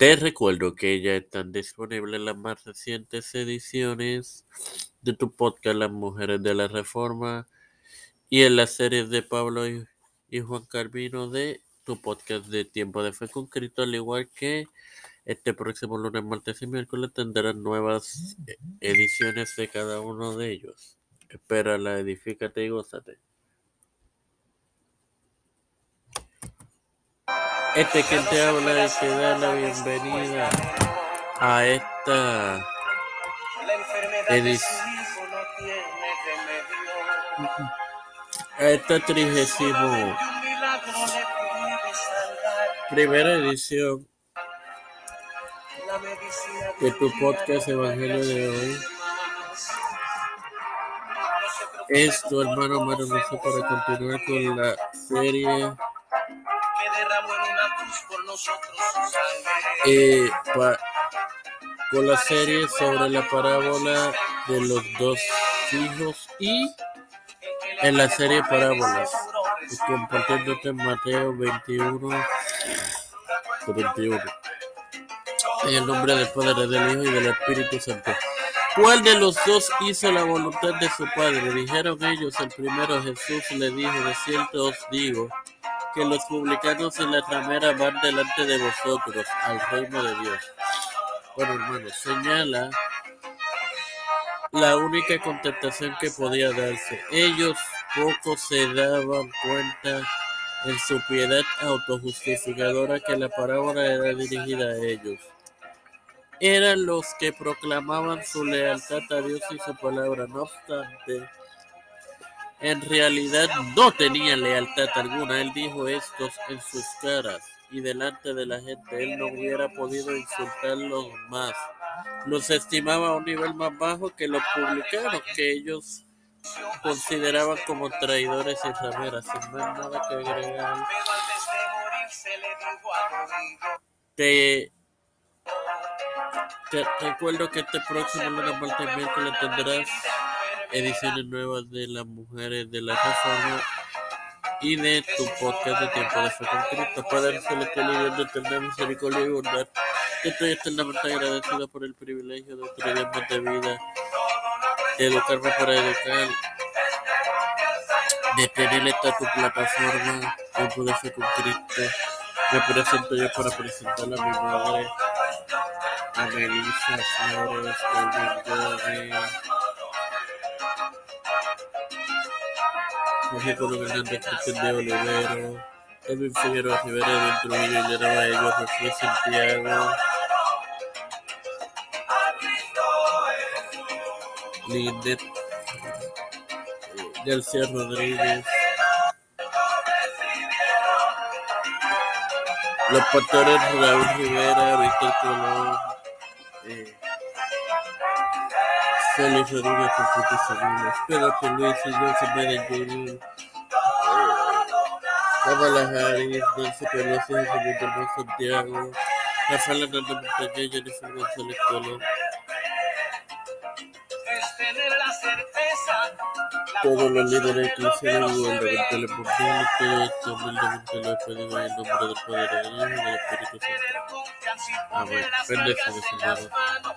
Te recuerdo que ya están disponibles las más recientes ediciones de tu podcast Las Mujeres de la Reforma y en las series de Pablo y, Juan Carvino de tu podcast de Tiempo de Fe con Cristo, al igual que este próximo lunes, martes y miércoles tendrán nuevas eh, ediciones de cada uno de ellos. Espérala, edifícate y gózate. Este que te habla y te da la bienvenida a esta edición. A esta trigésimo primera edición de tu podcast Evangelio de hoy. Es tu hermano Maronoso para continuar con la serie eh, con la serie sobre la parábola de los dos hijos y en la serie parábolas compartiéndote Mateo 21 31 en el nombre del Padre, del Hijo y del Espíritu Santo. ¿Cuál de los dos hizo la voluntad de su Padre? Dijeron ellos. El primero Jesús le dijo, de cierto os digo, que los publicanos y las rameras van delante de vosotros al reino de Dios. Bueno, hermanos, señala la única contestación que podía darse. Ellos poco se daban cuenta en su piedad autojustificadora que la parábola era dirigida a ellos. Eran los que proclamaban su lealtad a Dios y su palabra. No obstante, en realidad no tenía lealtad alguna. Él dijo esto en sus caras y delante de la gente. Él no hubiera podido insultarlos más. Los estimaba a un nivel más bajo que los publicanos, que ellos consideraban como traidores y rameras. Sin más nada que agregar. Te, te recuerdo que este próximo lunes, martes y miércoles tendrás ediciones nuevas de las mujeres de la reforma y de tu podcast de tiempo de fe con Cristo. Padre celestial y Dios de misericordia y bondad, que estoy eternamente agradecido por el privilegio de día más de vida, de educarme para educar, de tener esta tu plataforma, tiempo de fe con Cristo. Me presento yo para presentar a mi madre, a Melissa Flores, Colvin Gómez, Colón Hernández, Cristian de Olivero, Edwin Figueroa Rivera, Edwin Trujillo, Lleraba Ellos, José Santiago, Lindet, García Rodríguez, los pastores Raúl Rivera, Víctor Colón, eh, Félix Rodríguez, Francisco Salinas, Pedro Luis, Joseph Biden Jr., Kamala Harris, Pelosi, José Santiago, Rafael Hernández Montañez, Jennifer González Colón, todos los líderes y todo esto el nombre del Padre, del Hijo y del Espíritu Santo. Amén. Hermanos.